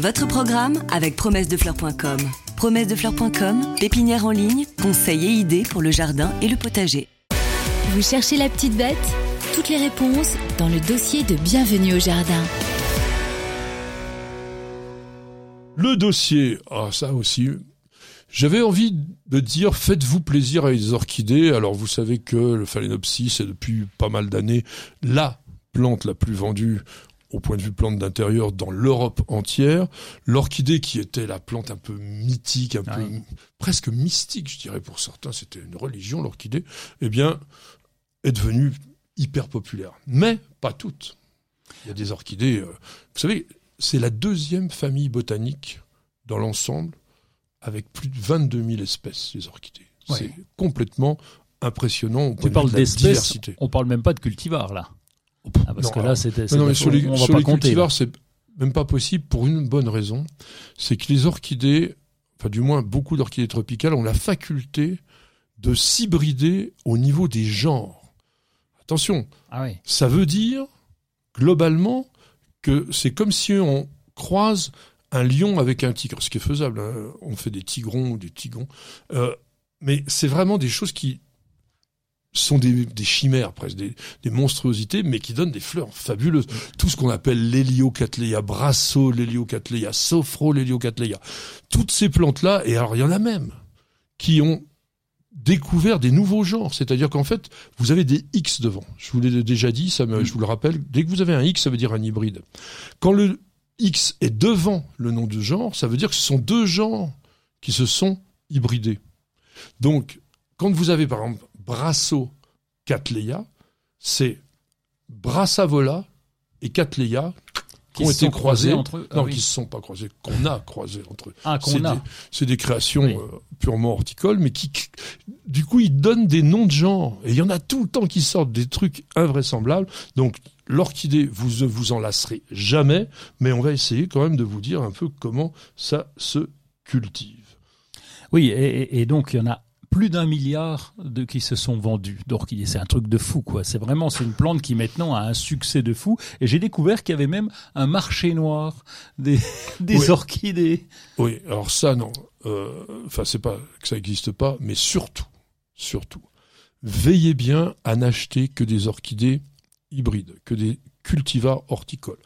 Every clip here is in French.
Votre programme avec promessedefleurs.com. Promessedefleurs.com, pépinière en ligne, conseils et idées pour le jardin et le potager. Vous cherchez la petite bête? Toutes les réponses dans le dossier de Bienvenue au jardin. Le dossier, ah ça aussi, j'avais envie de dire faites-vous plaisir avec les orchidées. Alors vous savez que le phalaenopsis est depuis pas mal d'années la plante la plus vendue au point de vue plante d'intérieur dans l'Europe entière. L'orchidée qui était la plante un peu mythique, un peu presque mystique, je dirais pour certains, c'était une religion l'orchidée, eh bien est devenue hyper populaire. Mais pas toutes. Il y a des orchidées. Euh, vous savez, c'est la deuxième famille botanique dans l'ensemble avec plus de 22 000 espèces, les orchidées. C'est complètement impressionnant. tu parles d'espèces, on parle même pas de cultivars là. Ah, parce que là, c'était. Non, mais sur les, sur les cultivars, c'est même pas possible pour une bonne raison. C'est que les orchidées, enfin, du moins, beaucoup d'orchidées tropicales ont la faculté de s'hybrider au niveau des genres. Attention. Ah oui. Ça veut dire, globalement, que c'est comme si on croise un lion avec un tigre, ce qui est faisable. Hein. On fait des tigrons ou des tigons. Euh, mais c'est vraiment des choses qui sont des, chimères presque, des, monstruosités, mais qui donnent des fleurs fabuleuses. Tout ce qu'on appelle l'héliocatléa brasso, l'héliocatléa sophro, l'héliocatléa. Toutes ces plantes-là, et alors il y en a même, qui ont découvert des nouveaux genres. C'est-à-dire qu'en fait, vous avez des X devant. Je vous l'ai déjà dit, ça me, je vous le rappelle. Dès que vous avez un X, ça veut dire un hybride. Quand le X est devant le nom du genre, ça veut dire que ce sont deux genres qui se sont hybridés. Donc, quand vous avez par exemple Brasso Cattleya, c'est Brassavola et Cattleya qui, ont été croisés, entre eux. Ah non, qui ne se sont pas croisés, qu'on a croisés entre eux. Ah, qu'on a. C'est des créations euh, purement horticoles, mais qui, du coup, ils donnent des noms de genre. Et il y en a tout le temps qui sortent des trucs invraisemblables. Donc, l'orchidée, vous ne vous en lasserez jamais, mais on va essayer quand même de vous dire un peu comment ça se cultive. Oui, et, et donc il y en a plus d'un milliard de qui se sont vendus d'orchidées. C'est un truc de fou, quoi. C'est vraiment, c'est une plante qui maintenant a un succès de fou. Et j'ai découvert qu'il y avait même un marché noir des, des orchidées. Oui, alors ça, non. Euh, enfin, c'est pas que ça n'existe pas, mais surtout, surtout, veillez bien à n'acheter que des orchidées hybrides, que des cultivars horticoles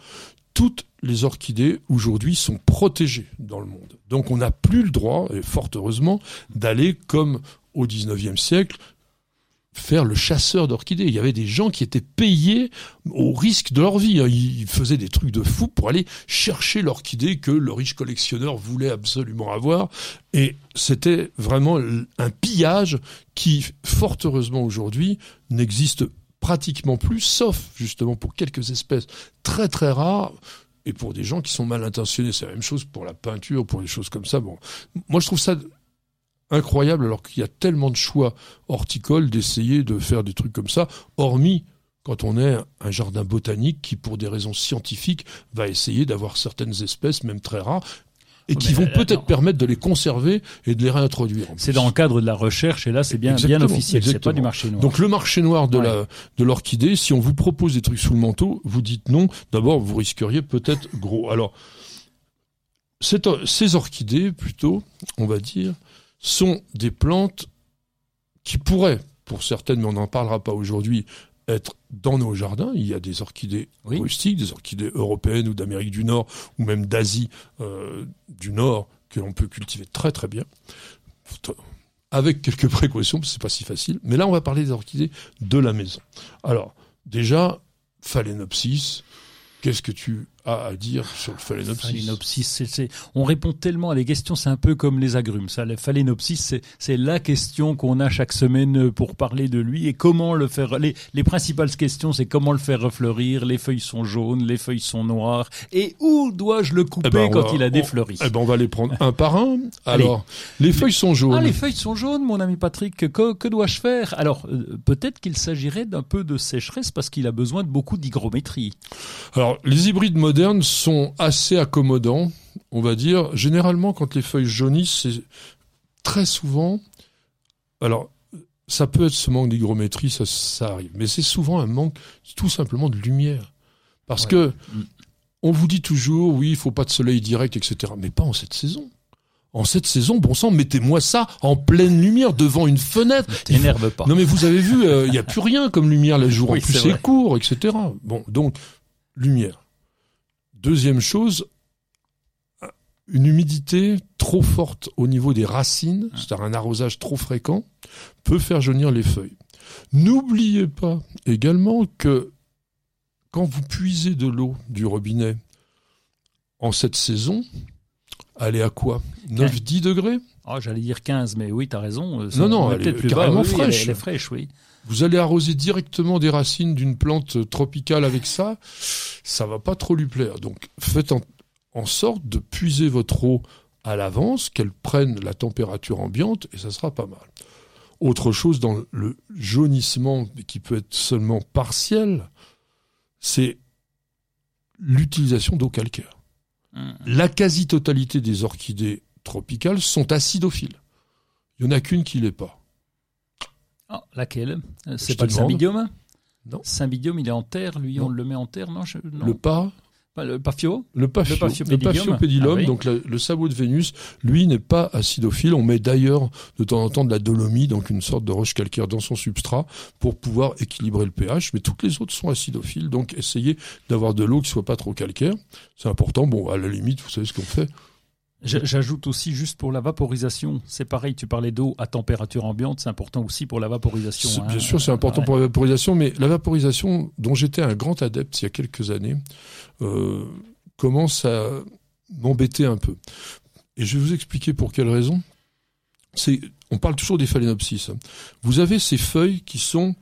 toutes les orchidées aujourd'hui sont protégées dans le monde. Donc on n'a plus le droit, et fort heureusement, d'aller comme au XIXe siècle faire le chasseur d'orchidées. Il y avait des gens qui étaient payés au risque de leur vie. Ils faisaient des trucs de fou pour aller chercher l'orchidée que le riche collectionneur voulait absolument avoir. Et c'était vraiment un pillage qui, fort heureusement aujourd'hui, n'existe pratiquement plus, sauf justement pour quelques espèces très très rares et pour des gens qui sont mal intentionnés. C'est la même chose pour la peinture, pour des choses comme ça. Moi je trouve ça incroyable alors qu'il y a tellement de choix horticoles d'essayer de faire des trucs comme ça, hormis quand on est un jardin botanique qui, pour des raisons scientifiques, va essayer d'avoir certaines espèces, même très rares, et qui vont peut-être permettre de les conserver et de les réintroduire. C'est dans le cadre de la recherche et là c'est bien bien officiel, c'est pas du marché noir. Donc le marché noir de la de l'orchidée, si on vous propose des trucs sous le manteau, vous dites non. D'abord, vous risqueriez peut-être gros. Alors ces orchidées, plutôt, on va dire, sont des plantes qui pourraient, pour certaines, mais on n'en parlera pas aujourd'hui, être dans nos jardins. Il y a des orchidées rustiques, des orchidées européennes ou d'Amérique du Nord ou même d'Asie euh, du Nord que l'on peut cultiver très très bien, avec quelques précautions, parce que c'est pas si facile. Mais là, on va parler des orchidées de la maison. Alors, déjà, Phalaenopsis, qu'est-ce que tu à, dire sur le phalaenopsis. phalaenopsis c'est, on répond tellement à des questions, c'est un peu comme les agrumes. Ça, le phalaenopsis, c'est, la question qu'on a chaque semaine pour parler de lui et comment le faire. Les, les principales questions, c'est comment le faire refleurir. Les feuilles sont jaunes, les feuilles sont noires. Et où dois-je le couper eh ben, quand il a défleuri? Eh ben, on va les prendre un par un. Alors, les feuilles sont jaunes. Ah, les feuilles sont jaunes, mon ami Patrick. Que, que dois-je faire? Alors, euh, peut-être qu'il s'agirait d'un peu de sécheresse parce qu'il a besoin de beaucoup d'hygrométrie. Alors, les hybrides modernes sont assez accommodants, on va dire. Généralement, quand les feuilles jaunissent, c'est très souvent. Alors, ça peut être ce manque d'hygrométrie, ça, ça arrive, mais c'est souvent un manque tout simplement de lumière. Parce que on vous dit toujours, oui, il faut pas de soleil direct, etc. Mais pas en cette saison. En cette saison, bon sang, mettez-moi ça en pleine lumière devant une fenêtre. T'énerve pas. Non mais vous avez vu, euh, il n'y a plus rien comme lumière les jours. en plus c'est court, etc. Bon, donc lumière. Deuxième chose, une humidité trop forte au niveau des racines, c'est-à-dire un arrosage trop fréquent, peut faire jaunir les feuilles. N'oubliez pas également que quand vous puisez de l'eau du robinet en cette saison, allez à quoi? 9-10 degrés? Oh, J'allais dire 15, mais oui, tu as raison. Euh, non, non, elle est carrément fraîche. elle, est fraîche, oui. Vous allez arroser directement des racines d'une plante tropicale avec ça, ça va pas trop lui plaire. Donc faites en sorte de puiser votre eau à l'avance, qu'elle prenne la température ambiante, et ça sera pas mal. Autre chose dans le jaunissement, qui peut être seulement partiel, c'est l'utilisation d'eau calcaire. Mmh. La quasi-totalité des orchidées tropicales sont acidophiles. Il n'y en a qu'une qui l'est pas. Oh, laquelle? C'est pas le cymbidium Non. Il est en terre, lui, on le met en terre, non, non. Le pas le pafio Le pafio, le pédilum, ah donc le, sabot de Vénus, lui n'est pas acidophile. On met d'ailleurs de temps en temps de la dolomie, donc une sorte de roche calcaire dans son substrat pour pouvoir équilibrer le pH, mais toutes les autres sont acidophiles, donc essayez d'avoir de l'eau qui soit pas trop calcaire. C'est important, bon, à la limite, vous savez ce qu'on fait. J'ajoute aussi juste pour la vaporisation, c'est pareil, tu parlais d'eau à température ambiante, c'est important aussi pour la vaporisation. Bien hein. sûr, c'est important pour la vaporisation, mais la vaporisation dont j'étais un grand adepte il y a quelques années euh, commence à m'embêter un peu. Et je vais vous expliquer pour quelle raison. C'est, on parle toujours des phalaenopsis. Vous avez ces feuilles qui sont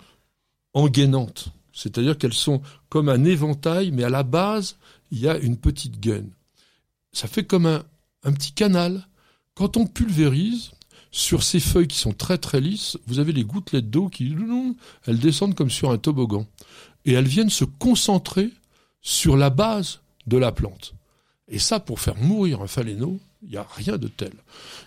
engainantes, c'est-à-dire qu'elles sont comme un éventail, mais à la base, il y a une petite gaine. Ça fait comme un, un petit canal. Quand on pulvérise, sur ces feuilles qui sont très très lisses, vous avez les gouttelettes d'eau qui, elles descendent comme sur un toboggan. Et elles viennent se concentrer sur la base de la plante. Et ça, pour faire mourir un phaléno, il n'y a rien de tel.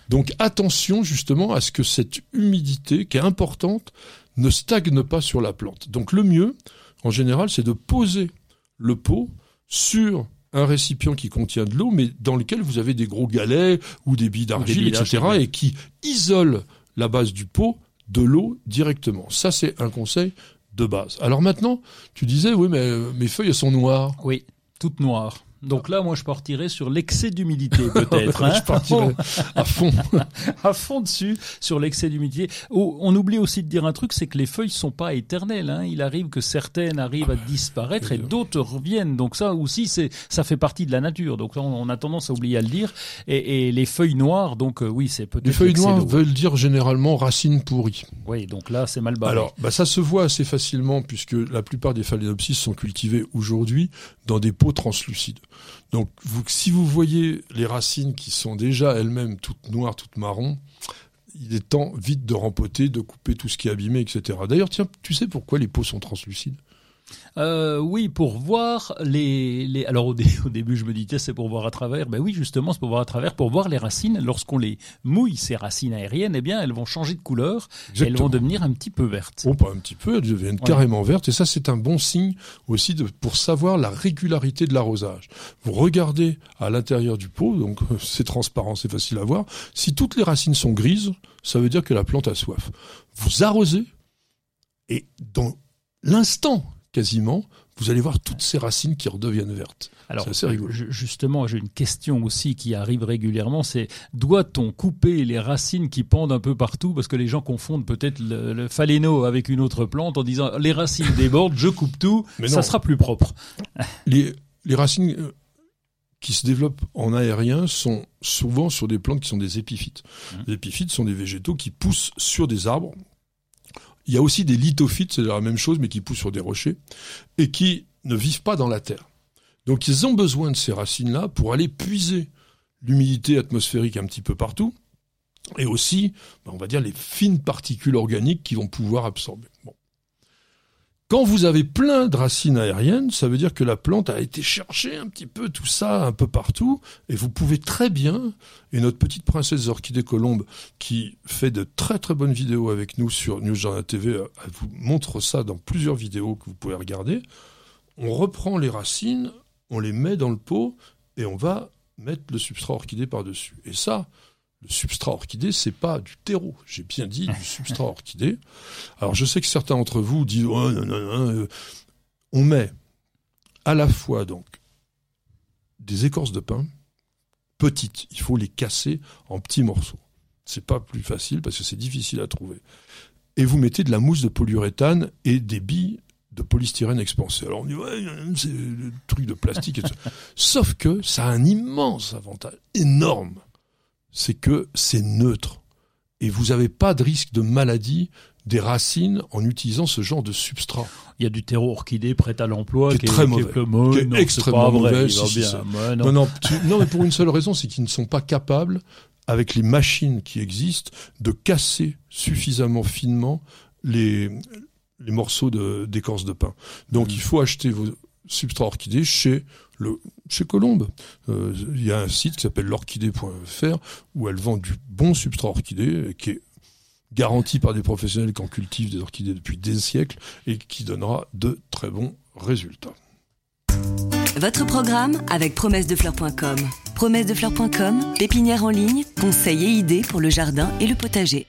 Donc attention justement à ce que cette humidité, qui est importante, ne stagne pas sur la plante. Donc le mieux, en général, c'est de poser le pot sur un récipient qui contient de l'eau, mais dans lequel vous avez des gros galets ou des billes d'argile, etc., et qui isole la base du pot de l'eau directement. Ça, c'est un conseil de base. Alors maintenant, tu disais, oui, mais euh, mes feuilles, elles sont noires. Oui, toutes noires. Donc là, moi, je partirais sur l'excès d'humidité, peut-être. Hein je partirais à fond. à fond dessus, sur l'excès d'humidité. Oh, on oublie aussi de dire un truc, c'est que les feuilles sont pas éternelles. Hein. Il arrive que certaines arrivent à disparaître et d'autres reviennent. Donc ça aussi, c'est ça fait partie de la nature. Donc on, a tendance à oublier à le dire. Et, et les feuilles noires, donc euh, oui, c'est peut-être. Les feuilles noires veulent dire généralement racines pourries. Oui, donc là, c'est mal barré. Alors, bah, ça se voit assez facilement puisque la plupart des phalaenopsis sont cultivés aujourd'hui dans des pots translucides. Donc, si vous voyez les racines qui sont déjà elles-mêmes toutes noires, toutes marron, il est temps vite de rempoter, de couper tout ce qui est abîmé, etc. D'ailleurs, tiens, tu sais pourquoi les peaux sont translucides? Euh, oui, pour voir les, les... alors au, au, début je me disais c'est pour voir à travers. Ben oui, justement c'est pour voir à travers, pour voir les racines. Lorsqu'on les mouille ces racines aériennes, eh bien elles vont changer de couleur, et elles vont devenir un petit peu vertes. Oh, pas un petit peu, elles deviennent carrément vertes. Et ça c'est un bon signe aussi de, pour savoir la régularité de l'arrosage. Vous regardez à l'intérieur du pot, donc c'est transparent, c'est facile à voir. Si toutes les racines sont grises, ça veut dire que la plante a soif. Vous arrosez et dans l'instant quasiment, vous allez voir toutes ces racines qui redeviennent vertes. Alors, assez rigolo. justement, j'ai une question aussi qui arrive régulièrement, c'est doit-on couper les racines qui pendent un peu partout Parce que les gens confondent peut-être le, le phaléno avec une autre plante en disant les racines débordent, je coupe tout, Mais ça sera plus propre. Les, les racines euh, qui se développent en aérien sont souvent sur des plantes qui sont des épiphytes. Mmh. Les épiphytes sont des végétaux qui poussent sur des arbres, il y a aussi des lithophytes, c'est la même chose, mais qui poussent sur des rochers, et qui ne vivent pas dans la terre. Donc ils ont besoin de ces racines-là pour aller puiser l'humidité atmosphérique un petit peu partout, et aussi, ben, on va dire, les fines particules organiques qui vont pouvoir absorber. Quand vous avez plein de racines aériennes, ça veut dire que la plante a été chercher un petit peu tout ça un peu partout, et vous pouvez très bien, et notre petite princesse orchidée colombe, qui fait de très très bonnes vidéos avec nous sur News TV, elle vous montre ça dans plusieurs vidéos que vous pouvez regarder. On reprend les racines, on les met dans le pot et on va mettre le substrat orchidée par-dessus. Et ça, le substrat orchidée, c'est pas du terreau. J'ai bien dit du substrat orchidée. Alors je sais que certains d'entre vous disent oh, non, non, non, euh, on met à la fois donc des écorces de pain petites. Il faut les casser en petits morceaux. C'est pas plus facile parce que c'est difficile à trouver. Et vous mettez de la mousse de polyuréthane et des billes de polystyrène expansé. Alors on dit ouais, c'est le truc de plastique. Et Sauf que ça a un immense avantage, énorme, c'est que c'est neutre et vous n'avez pas de risque de maladie des racines en utilisant ce genre de substrat. Il y a du terreau orchidée prêt à l'emploi qui, est très mauvais, qui est, extrêmement mauvais. non. non, non, mais pour une seule raison, c'est qu'ils ne sont pas capables, avec les machines qui existent, de casser suffisamment finement les, les morceaux d'écorce de, pain. Donc mmh. il faut acheter vos substrats orchidés chez chez Colombe. Euh, il y a un site qui s'appelle l'orchidée.fr où elle vend du bon substrat orchidé qui est garanti par des professionnels qui en cultivent des orchidées depuis des siècles et qui donnera de très bons résultats. Votre programme avec promessedefleurs.com. Promessedefleurs.com, pépinière en ligne, conseils et idées pour le jardin et le potager.